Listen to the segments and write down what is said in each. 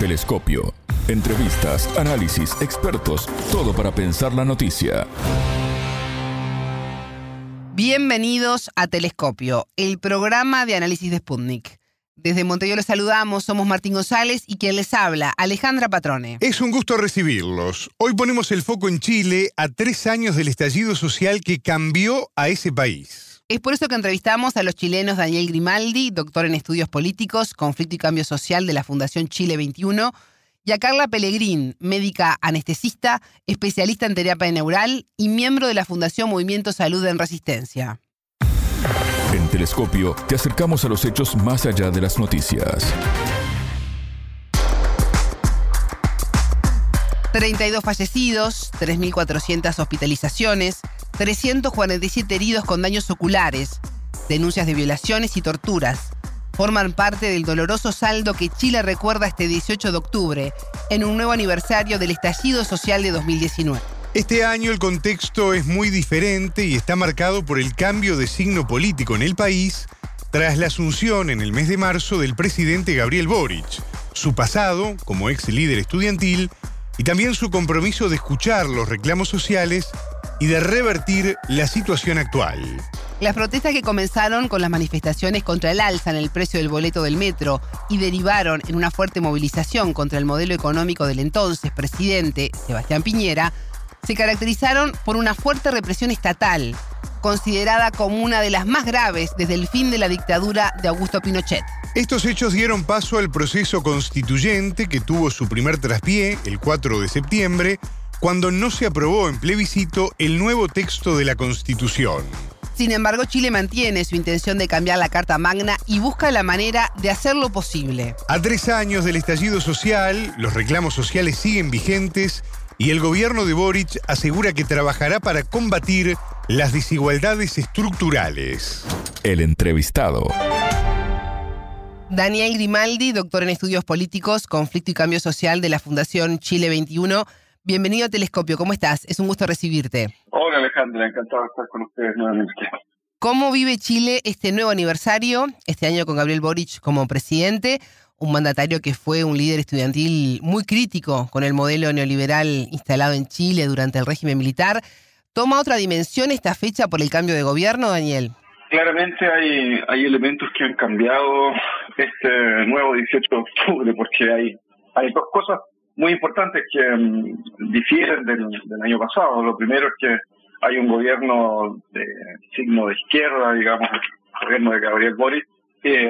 Telescopio. Entrevistas, análisis, expertos, todo para pensar la noticia. Bienvenidos a Telescopio, el programa de análisis de Sputnik. Desde Montevideo les saludamos, somos Martín González y quien les habla, Alejandra Patrone. Es un gusto recibirlos. Hoy ponemos el foco en Chile a tres años del estallido social que cambió a ese país. Es por eso que entrevistamos a los chilenos Daniel Grimaldi, doctor en estudios políticos, conflicto y cambio social de la Fundación Chile 21, y a Carla Pellegrín, médica anestesista, especialista en terapia neural y miembro de la Fundación Movimiento Salud en Resistencia. En Telescopio te acercamos a los hechos más allá de las noticias. 32 fallecidos, 3.400 hospitalizaciones, 347 heridos con daños oculares, denuncias de violaciones y torturas. Forman parte del doloroso saldo que Chile recuerda este 18 de octubre, en un nuevo aniversario del estallido social de 2019. Este año el contexto es muy diferente y está marcado por el cambio de signo político en el país tras la asunción en el mes de marzo del presidente Gabriel Boric, su pasado como ex líder estudiantil y también su compromiso de escuchar los reclamos sociales y de revertir la situación actual. Las protestas que comenzaron con las manifestaciones contra el alza en el precio del boleto del metro y derivaron en una fuerte movilización contra el modelo económico del entonces presidente Sebastián Piñera, se caracterizaron por una fuerte represión estatal, considerada como una de las más graves desde el fin de la dictadura de Augusto Pinochet. Estos hechos dieron paso al proceso constituyente que tuvo su primer traspié el 4 de septiembre, cuando no se aprobó en plebiscito el nuevo texto de la Constitución. Sin embargo, Chile mantiene su intención de cambiar la Carta Magna y busca la manera de hacerlo posible. A tres años del estallido social, los reclamos sociales siguen vigentes y el gobierno de Boric asegura que trabajará para combatir las desigualdades estructurales. El entrevistado. Daniel Grimaldi, doctor en estudios políticos, conflicto y cambio social de la Fundación Chile 21. Bienvenido a Telescopio, ¿cómo estás? Es un gusto recibirte. Hola Alejandra, encantado de estar con ustedes nuevamente. ¿Cómo vive Chile este nuevo aniversario, este año con Gabriel Boric como presidente? un mandatario que fue un líder estudiantil muy crítico con el modelo neoliberal instalado en Chile durante el régimen militar. ¿Toma otra dimensión esta fecha por el cambio de gobierno, Daniel? Claramente hay, hay elementos que han cambiado este nuevo 18 de octubre, porque hay, hay dos cosas muy importantes que mm, difieren del, año pasado. Lo primero es que hay un gobierno de signo de izquierda, digamos, el gobierno de Gabriel Boric,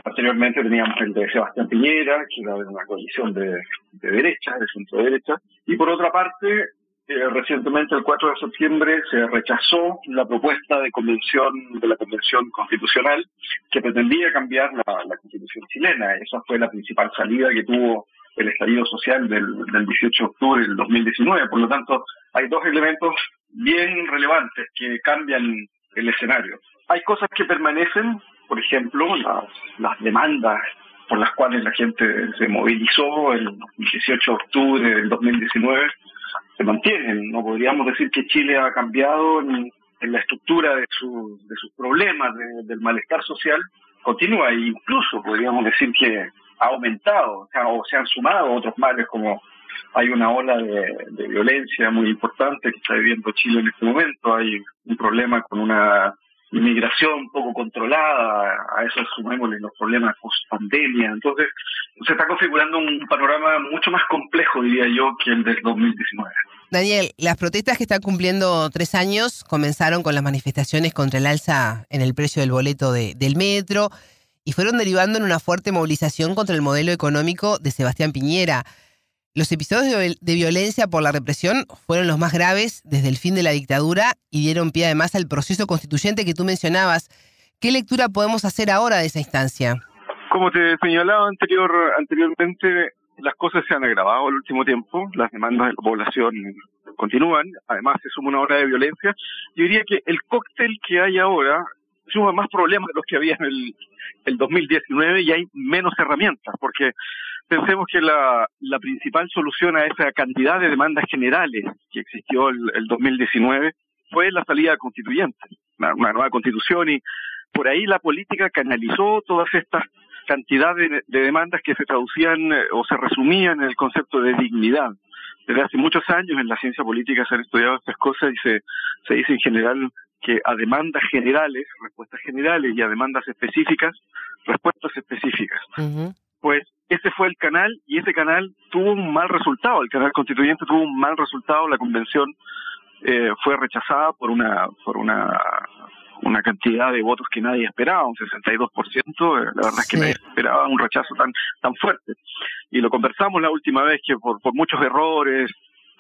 anteriormente teníamos el de Sebastián Piñera, que era una coalición de, derecha, de centro derecha, y por otra parte, eh, recientemente el 4 de septiembre se rechazó la propuesta de convención de la convención constitucional que pretendía cambiar la, constitución chilena. Esa fue la principal salida que tuvo el estallido social del, del 18 de octubre del 2019. Por lo tanto, hay dos elementos bien relevantes que cambian el escenario. Hay cosas que permanecen, por ejemplo, las, las demandas por las cuales la gente se movilizó el 18 de octubre del 2019 se mantienen. No podríamos decir que Chile ha cambiado en, la estructura de, su, de sus problemas, del malestar social, continúa e incluso podríamos decir que ha aumentado o, se han sumado otros males como hay una ola de, de, violencia muy importante que está viviendo Chile en este momento, hay un problema con una inmigración poco controlada, a eso sumémosle los problemas post-pandemia. Entonces, se está configurando un panorama mucho más complejo, diría yo, que el del 2019. Daniel, las protestas que están cumpliendo tres años comenzaron con las manifestaciones contra el alza en el precio del boleto de, del metro y fueron derivando en una fuerte movilización contra el modelo económico de Sebastián Piñera. Los episodios de, violencia por la represión fueron los más graves desde el fin de la dictadura y dieron pie además al proceso constituyente que tú mencionabas. ¿Qué lectura podemos hacer ahora de esa instancia? Como te señalaba anterior, anteriormente, las cosas se han agravado el último tiempo, las demandas de la población continúan, además se suma una hora de violencia. Yo diría que el cóctel que hay ahora suma más problemas de los que había en el, el 2019 y hay menos herramientas, porque pensemos que la, principal solución a esa cantidad de demandas generales que existió el, el 2019 fue la salida constituyente, una, nueva constitución y por ahí la política canalizó todas estas cantidad de, demandas que se traducían eh, o se resumían en el concepto de dignidad. Desde hace muchos años en la ciencia política se han estudiado estas cosas y se, se dice en general que a demandas generales, respuestas generales y a demandas específicas, respuestas específicas. Pues ese fue el canal y ese canal tuvo un mal resultado. El canal constituyente tuvo un mal resultado. La convención eh, fue rechazada por una por una una cantidad de votos que nadie esperaba, un 62%, eh, la verdad es que nadie esperaba un rechazo tan tan fuerte. Y lo conversamos la última vez que por, por muchos errores,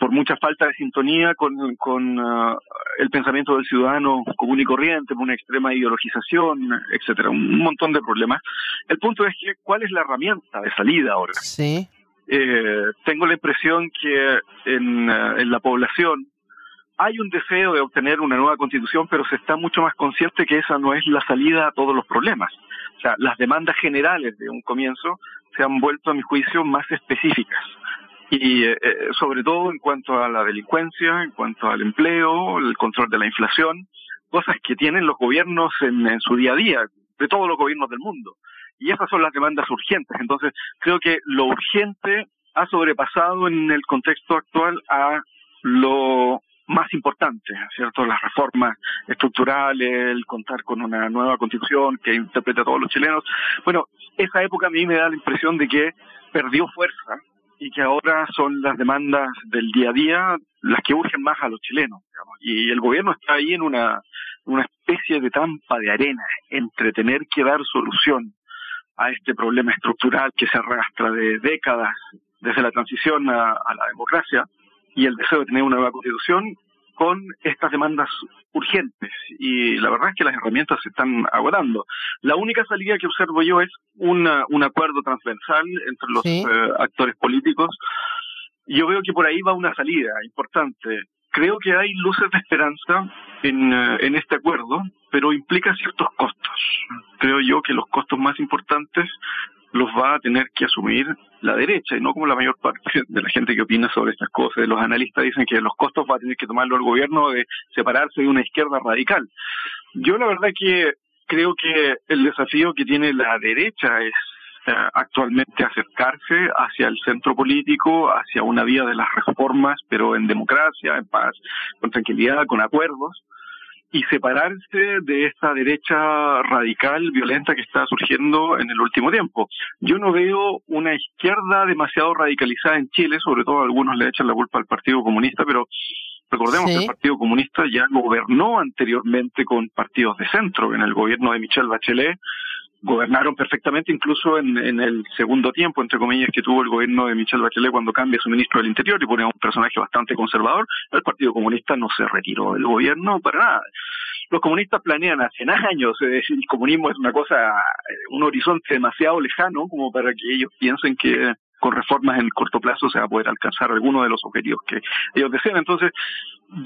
por mucha falta de sintonía con, con uh, el pensamiento del ciudadano común y corriente, por una extrema ideologización, etcétera, un montón de problemas. El punto es que, ¿cuál es la herramienta de salida ahora? Sí. Eh, tengo la impresión que en, uh, en la población hay un deseo de obtener una nueva constitución, pero se está mucho más consciente que esa no es la salida a todos los problemas. O sea, las demandas generales de un comienzo se han vuelto, a mi juicio, más específicas y eh, eh, sobre todo en cuanto a la delincuencia, en cuanto al empleo, el control de la inflación, cosas que tienen los gobiernos en, su día a día, de todos los gobiernos del mundo. Y esas son las demandas urgentes. Entonces, creo que lo urgente ha sobrepasado en el contexto actual a lo más importante, ¿cierto? Las reformas estructurales, el contar con una nueva constitución que interprete a todos los chilenos. Bueno, esa época a mí me da la impresión de que perdió fuerza y que ahora son las demandas del día a día las que urgen más a los chilenos. Y el gobierno está ahí en una, una especie de trampa de arena entre tener que dar solución a este problema estructural que se arrastra de décadas desde la transición a la democracia y el deseo de tener una nueva constitución con estas demandas urgentes y la verdad es que las herramientas se están agotando. La única salida que observo yo es una, un acuerdo transversal entre los Sí. eh, actores políticos. Yo veo que por ahí va una salida importante. Creo que hay luces de esperanza en, eh, en este acuerdo, pero implica ciertos costos. Creo yo que los costos más importantes los va a tener que asumir la derecha y no como la mayor parte de la gente que opina sobre estas cosas. Los analistas dicen que los costos va a tener que tomarlo el gobierno de separarse de una izquierda radical. Yo la verdad que creo que el desafío que tiene la derecha es eh, actualmente acercarse hacia el centro político, hacia una vía de las reformas, pero en democracia, en paz, con tranquilidad, con acuerdos y separarse de esta derecha radical, violenta que está surgiendo en el último tiempo. Yo no veo una izquierda demasiado radicalizada en Chile, sobre todo algunos le echan la culpa al Partido Comunista, pero recordemos Sí. que el Partido Comunista ya gobernó anteriormente con partidos de centro, en el gobierno de Michelle Bachelet, gobernaron perfectamente incluso en, en el segundo tiempo, entre comillas, que tuvo el gobierno de Michelle Bachelet cuando cambia su ministro del Interior y pone a un personaje bastante conservador, el Partido Comunista no se retiró del gobierno para nada. Los comunistas planean hace años, decir, el comunismo es una cosa, eh, un horizonte demasiado lejano como para que ellos piensen que con reformas en el corto plazo se va a poder alcanzar alguno de los objetivos que ellos desean. Entonces,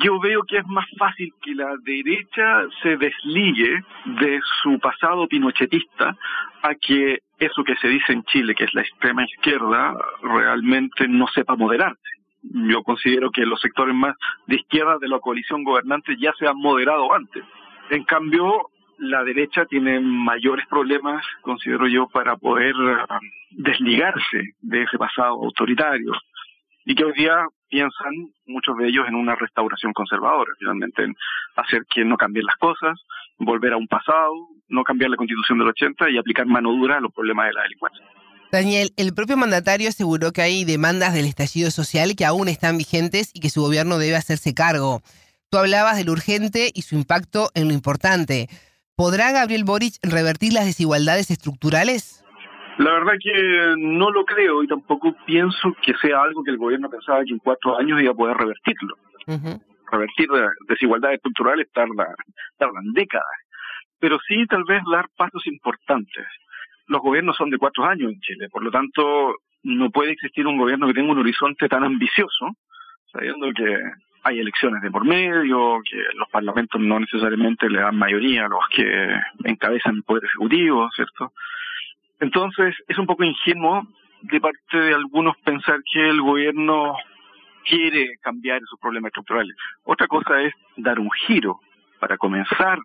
yo veo que es más fácil que la derecha se desligue de su pasado pinochetista a que eso que se dice en Chile, que es la extrema izquierda, realmente no sepa moderarse. Yo considero que los sectores más de izquierda de la coalición gobernante ya se han moderado antes. En cambio, la derecha tiene mayores problemas, considero yo, para poder uh, desligarse de ese pasado autoritario y que hoy día piensan muchos de ellos en una restauración conservadora, finalmente en hacer que no cambien las cosas, volver a un pasado, no cambiar la constitución del 80 y aplicar mano dura a los problemas de la delincuencia. Daniel, el propio mandatario aseguró que hay demandas del estallido social que aún están vigentes y que su gobierno debe hacerse cargo. Tú hablabas de lo urgente y su impacto en lo importante. ¿Podrá Gabriel Boric revertir las desigualdades estructurales? La verdad que no lo creo y tampoco pienso que sea algo que el gobierno pensaba que en cuatro años iba a poder revertirlo. Uh -huh. Revertir desigualdades estructurales tarda, tardan décadas, pero sí tal vez dar pasos importantes. Los gobiernos son de cuatro años en Chile, por lo tanto no puede existir un gobierno que tenga un horizonte tan ambicioso, sabiendo que hay elecciones de por medio, que los parlamentos no necesariamente le dan mayoría a los que encabezan el poder ejecutivo, ¿cierto? Entonces, es un poco ingenuo de parte de algunos pensar que el gobierno quiere cambiar esos problemas estructurales. Otra cosa es dar un giro para comenzar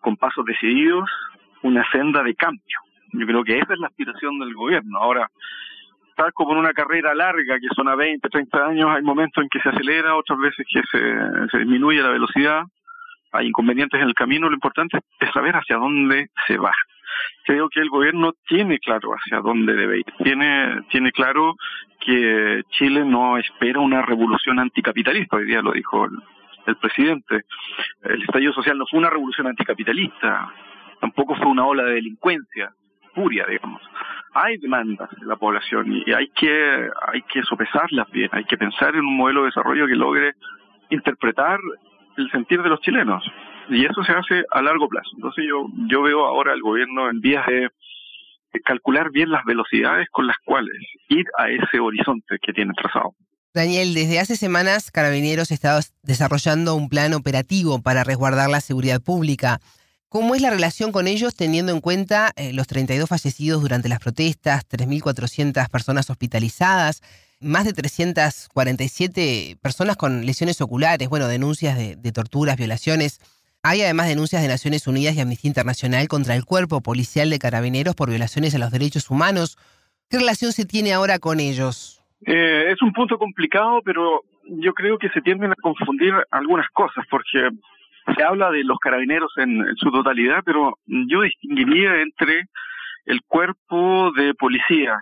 con pasos decididos una senda de cambio. Yo creo que esa es la aspiración del gobierno. Ahora, tal como en una carrera larga que son a 20, 30 años, hay momentos en que se acelera, otras veces que se, se disminuye la velocidad, hay inconvenientes en el camino, lo importante es saber hacia dónde se va. Creo que el gobierno tiene claro hacia dónde debe ir, tiene, tiene claro que Chile no espera una revolución anticapitalista, hoy día lo dijo el, el presidente. El estallido social no fue una revolución anticapitalista, tampoco fue una ola de delincuencia puria, digamos. Hay demandas de la población y hay que, hay que sopesarlas bien, hay que pensar en un modelo de desarrollo que logre interpretar el sentir de los chilenos. Y eso se hace a largo plazo. Entonces yo, yo veo ahora al gobierno en vías de calcular bien las velocidades con las cuales ir a ese horizonte que tiene trazado. Daniel, desde hace semanas Carabineros está desarrollando un plan operativo para resguardar la seguridad pública. ¿Cómo es la relación con ellos teniendo en cuenta eh, los 32 fallecidos durante las protestas, 3.400 personas hospitalizadas, más de 347 personas con lesiones oculares, bueno, denuncias de, de torturas, violaciones? Hay además denuncias de Naciones Unidas y Amnistía Internacional contra el cuerpo policial de carabineros por violaciones a los derechos humanos. ¿Qué relación se tiene ahora con ellos? Eh, es un punto complicado, pero yo creo que se tienden a confundir algunas cosas, porque se habla de los carabineros en, su totalidad, pero yo distinguiría entre el cuerpo de policías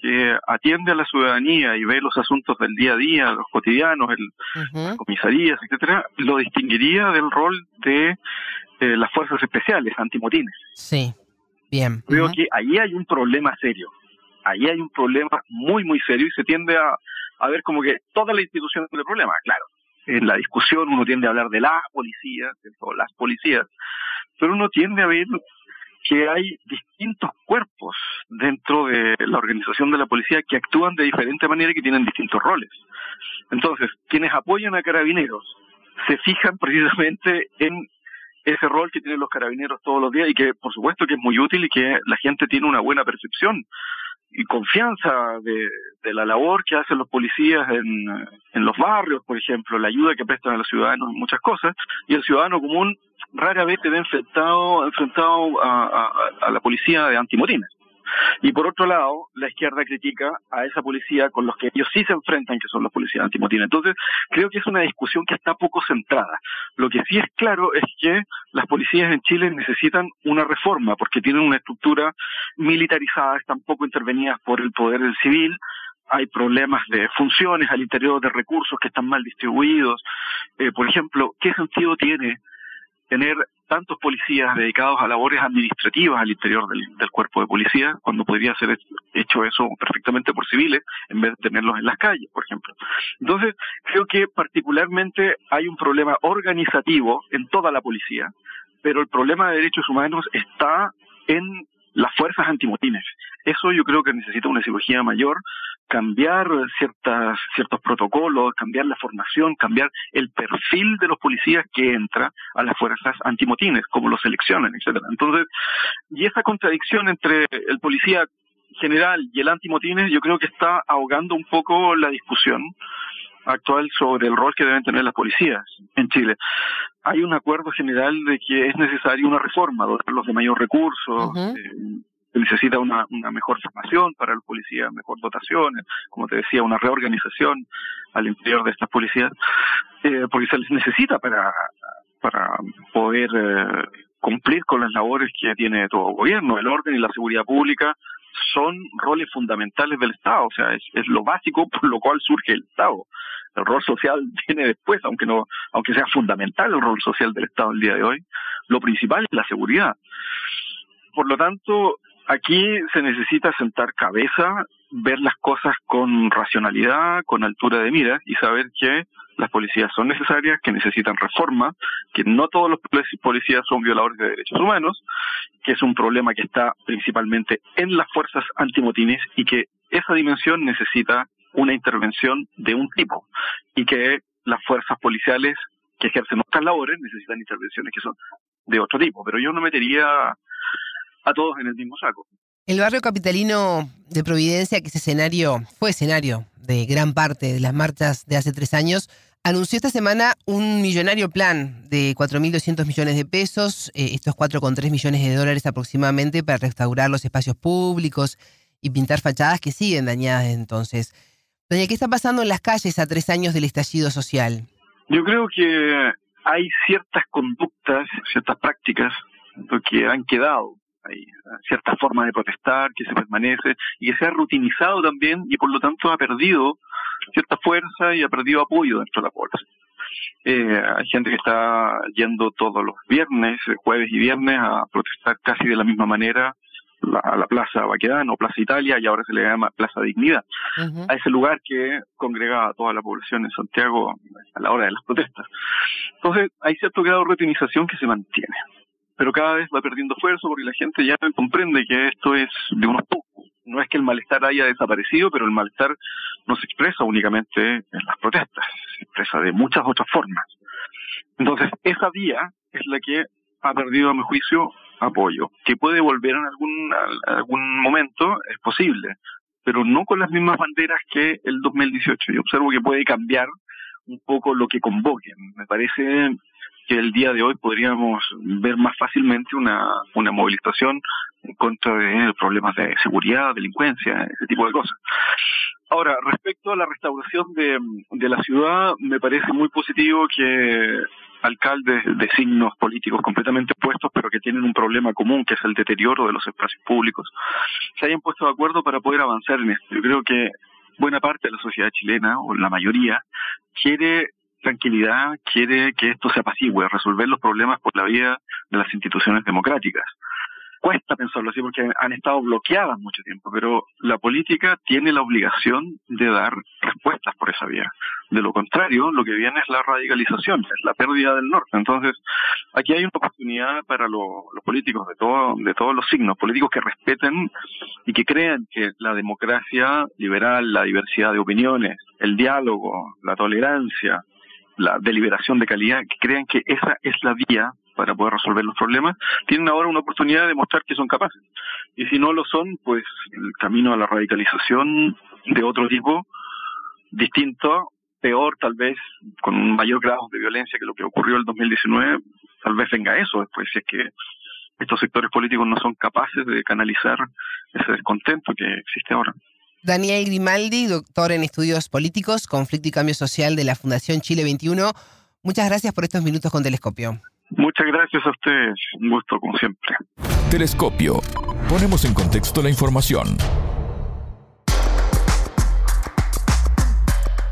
que atiende a la ciudadanía y ve los asuntos del día a día, los cotidianos, el, las comisarías, etcétera, lo distinguiría del rol de eh, las fuerzas especiales, antimotines. Sí, bien. Creo que ahí hay un problema serio ahí hay un problema muy, muy serio y se tiende a, a ver como que toda la institución tiene problema, claro. En la discusión uno tiende a hablar de las policías, de las policías, pero uno tiende a ver que hay distintos cuerpos dentro de la organización de la policía que actúan de diferente manera y que tienen distintos roles. Entonces, quienes apoyan a carabineros se fijan precisamente en ese rol que tienen los carabineros todos los días y que por supuesto que es muy útil y que la gente tiene una buena percepción y confianza de, la labor que hacen los policías en, los barrios, por ejemplo, la ayuda que prestan a los ciudadanos en muchas cosas, y el ciudadano común rara vez se ve enfrentado, enfrentado a, a la policía de antimotines. Y por otro lado, la izquierda critica a esa policía con los que ellos sí se enfrentan, que son los policías antimotines. Entonces, creo que es una discusión que está poco centrada. Lo que sí es claro es que las policías en Chile necesitan una reforma porque tienen una estructura militarizada, están poco intervenidas por el poder del civil, hay problemas de funciones al interior de recursos que están mal distribuidos. Eh, por ejemplo, ¿qué sentido tiene tener tantos policías dedicados a labores administrativas al interior del, cuerpo de policía, cuando podría ser hecho eso perfectamente por civiles, en vez de tenerlos en las calles, por ejemplo. Entonces, creo que particularmente hay un problema organizativo en toda la policía, pero el problema de derechos humanos está en las fuerzas antimotines. Eso yo creo que necesita una cirugía mayor, cambiar ciertas, ciertos protocolos, cambiar la formación, cambiar el perfil de los policías que entra a las fuerzas antimotines, como los seleccionan, etcétera. Entonces, y esa contradicción entre el policía general y el antimotines, yo creo que está ahogando un poco la discusión actual sobre el rol que deben tener las policías en Chile. Hay un acuerdo general de que es necesaria una reforma, dotarlos de mayor recursos, uh -huh. eh, se necesita una, una mejor formación para los policías, mejor dotación, como te decía, una reorganización al interior de estas policías, eh, porque se les necesita para, para poder eh, cumplir con las labores que tiene todo gobierno. El orden y la seguridad pública son roles fundamentales del Estado, o sea, es, lo básico por lo cual surge el Estado. El rol social viene después, aunque no, aunque sea fundamental el rol social del Estado el día de hoy. Lo principal es la seguridad. Por lo tanto, aquí se necesita sentar cabeza, ver las cosas con racionalidad, con altura de mira y saber que las policías son necesarias, que necesitan reforma, que no todos los policías son violadores de derechos humanos, que es un problema que está principalmente en las fuerzas antimotines y que esa dimensión necesita una intervención de un tipo y que las fuerzas policiales que ejercen otras labores necesitan intervenciones que son de otro tipo. Pero yo no metería a todos en el mismo saco. El barrio capitalino de Providencia, que es escenario, fue escenario de gran parte de las marchas de hace tres años, anunció esta semana un millonario plan de 4.200 millones de pesos, eh, estos 4,3 millones de dólares aproximadamente, para restaurar los espacios públicos y pintar fachadas que siguen dañadas entonces. Doña, ¿qué está pasando en las calles a tres años del estallido social? Yo creo que hay ciertas conductas, ciertas prácticas que han quedado. Hay ciertas formas de protestar que se permanece y que se ha rutinizado también y por lo tanto ha perdido cierta fuerza y ha perdido apoyo dentro de la población. Eh, hay gente que está yendo todos los viernes, jueves y viernes a protestar casi de la misma manera a la Plaza Baquedano Plaza Italia y ahora se le llama Plaza Dignidad, a ese lugar que congrega a toda la población en Santiago a la hora de las protestas. Entonces hay cierto grado de rutinización que se mantiene, pero cada vez va perdiendo fuerza porque la gente ya comprende que esto es de unos pocos. No es que el malestar haya desaparecido, pero el malestar no se expresa únicamente en las protestas, se expresa de muchas otras formas. Entonces, esa vía es la que ha perdido, a mi juicio, apoyo. Que puede volver en algún, algún momento, es posible, pero no con las mismas banderas que el 2018. Yo observo que puede cambiar un poco lo que convoquen. Me parece que el día de hoy podríamos ver más fácilmente una, una movilización en contra de problemas de seguridad, delincuencia, ese tipo de cosas. Ahora, respecto a la restauración de, de la ciudad, me parece muy positivo que alcaldes de signos políticos completamente opuestos, pero que tienen un problema común, que es el deterioro de los espacios públicos, se hayan puesto de acuerdo para poder avanzar en esto. Yo creo que buena parte de la sociedad chilena, o la mayoría, quiere tranquilidad, quiere que esto se apacigüe, resolver los problemas por la vía de las instituciones democráticas cuesta pensarlo así porque han estado bloqueadas mucho tiempo, pero la política tiene la obligación de dar respuestas por esa vía. De lo contrario, lo que viene es la radicalización, es la pérdida del norte. Entonces, aquí hay una oportunidad para los políticos de, todo, de todos los signos, políticos que respeten y que crean que la democracia liberal, la diversidad de opiniones, el diálogo, la tolerancia, la deliberación de calidad, que crean que esa es la vía para poder resolver los problemas, tienen ahora una oportunidad de mostrar que son capaces. Y si no lo son, pues el camino a la radicalización de otro tipo, distinto, peor tal vez, con un mayor grado de violencia que lo que ocurrió en el 2019, tal vez venga eso después, si es que estos sectores políticos no son capaces de canalizar ese descontento que existe ahora. Daniel Grimaldi, doctor en estudios políticos, conflicto y cambio social de la Fundación Chile 21. Muchas gracias por estos minutos con Telescopio. Muchas gracias a ustedes. Un gusto, como siempre. Telescopio. Ponemos en contexto la información.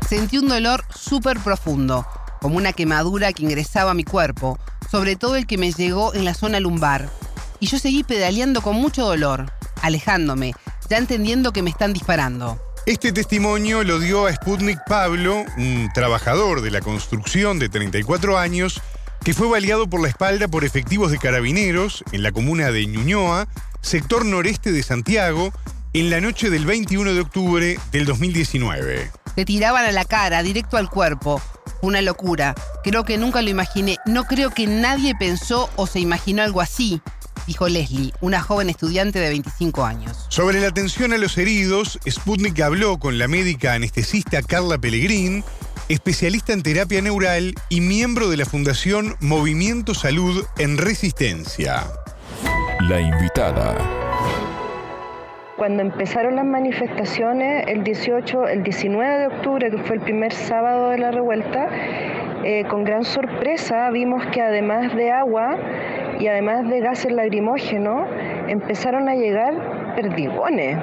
Sentí un dolor súper profundo, como una quemadura que ingresaba a mi cuerpo, sobre todo el que me llegó en la zona lumbar. Y yo seguí pedaleando con mucho dolor, alejándome, ya entendiendo que me están disparando. Este testimonio lo dio a Sputnik Pablo, un trabajador de la construcción de 34 años, que fue baleado por la espalda por efectivos de carabineros en la comuna de Ñuñoa, sector noreste de Santiago, en la noche del 21 de octubre del 2019. Te tiraban a la cara, directo al cuerpo. Una locura. Creo que nunca lo imaginé. No creo que nadie pensó o se imaginó algo así, dijo Leslie, una joven estudiante de 25 años. Sobre la atención a los heridos, Sputnik habló con la médica anestesista Carla Pellegrín, especialista en terapia neural y miembro de la Fundación Movimiento Salud en Resistencia. La invitada. Cuando empezaron las manifestaciones, el 18, el 19 de octubre, que fue el primer sábado de la revuelta, eh, con gran sorpresa vimos que además de agua y además de gases lacrimógenos, empezaron a llegar perdigones.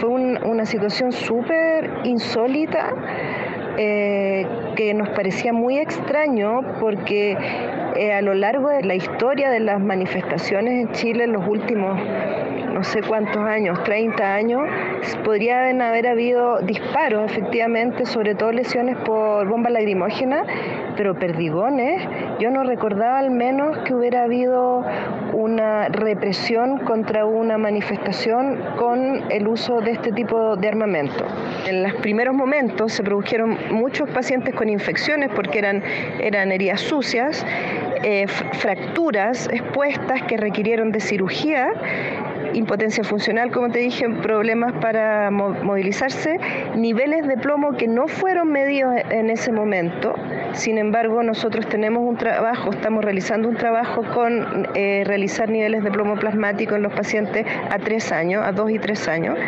Fue una situación súper insólita eh, que nos parecía muy extraño porque eh, a lo largo de la historia de las manifestaciones en Chile en los últimos no sé cuántos años, 30 años, podrían haber habido disparos, efectivamente, sobre todo lesiones por bomba lacrimógena, pero perdigones. Yo no recordaba al menos que hubiera habido una represión contra una manifestación con el uso de este tipo de armamento. En los primeros momentos se produjeron muchos pacientes con infecciones porque eran, eran heridas sucias, eh, fracturas expuestas que requirieron de cirugía impotencia funcional, como te dije, problemas para movilizarse, niveles de plomo que no fueron medidos en ese momento. Sin embargo, nosotros tenemos un trabajo, estamos realizando un trabajo con eh, realizar niveles de plomo plasmático en los pacientes a tres años, a dos y tres años.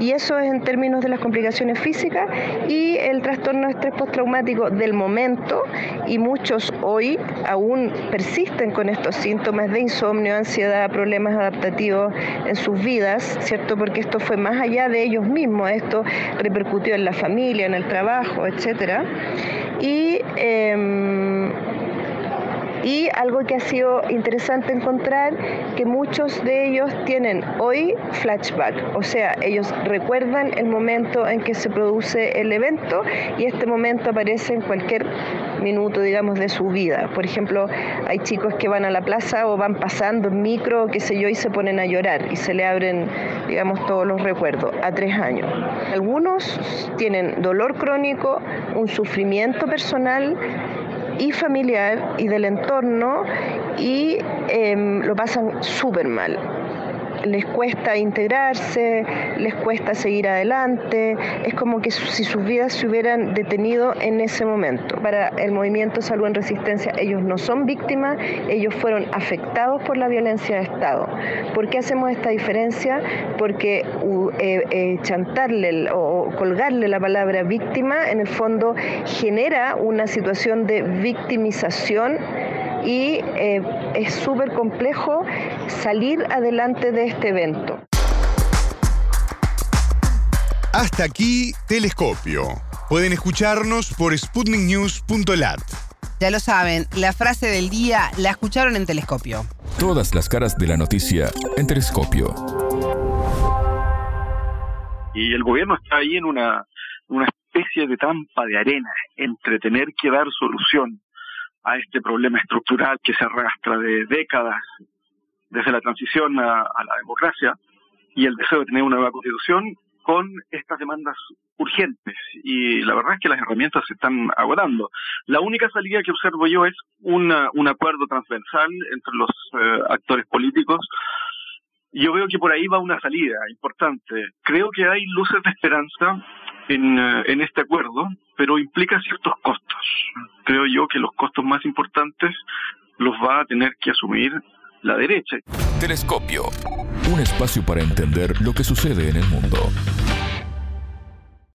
Y eso es en términos de las complicaciones físicas y el trastorno de estrés postraumático del momento. Y muchos hoy aún persisten con estos síntomas de insomnio, ansiedad, problemas adaptativos en sus vidas, ¿cierto? Porque esto fue más allá de ellos mismos, esto repercutió en la familia, en el trabajo, etcétera. Y em, y algo que ha sido interesante encontrar, que muchos de ellos tienen hoy flashback, o sea, ellos recuerdan el momento en que se produce el evento y este momento aparece en cualquier minuto, digamos, de su vida. Por ejemplo, hay chicos que van a la plaza o van pasando en micro, qué sé yo, y se ponen a llorar y se le abren, digamos, todos los recuerdos a tres años. Algunos tienen dolor crónico, un sufrimiento personal y familiar y del entorno y em, lo pasan súper mal les cuesta integrarse, les cuesta seguir adelante, es como que si sus vidas se hubieran detenido en ese momento. Para el movimiento Salud en Resistencia, ellos no son víctimas, ellos fueron afectados por la violencia de Estado. ¿Por qué hacemos esta diferencia? Porque eh, eh, chantarle o colgarle la palabra víctima en el fondo genera una situación de victimización y eh, es súper complejo salir adelante de este evento. Hasta aquí, Telescopio. Pueden escucharnos por sputniknews.lat. Ya lo saben, la frase del día la escucharon en Telescopio. Todas las caras de la noticia en Telescopio. Y el gobierno está ahí en una, una especie de trampa de arena entre tener que dar solución a este problema estructural que se arrastra de décadas desde la transición a, la democracia y el deseo de tener una nueva constitución con estas demandas urgentes y la verdad es que las herramientas se están agotando. La única salida que observo yo es una, un acuerdo transversal entre los eh, actores políticos. Yo veo que por ahí va una salida importante. Creo que hay luces de esperanza en, eh, en este acuerdo, pero implica ciertos costos. Creo yo que los costos más importantes los va a tener que asumir la derecha. Telescopio. Un espacio para entender lo que sucede en el mundo.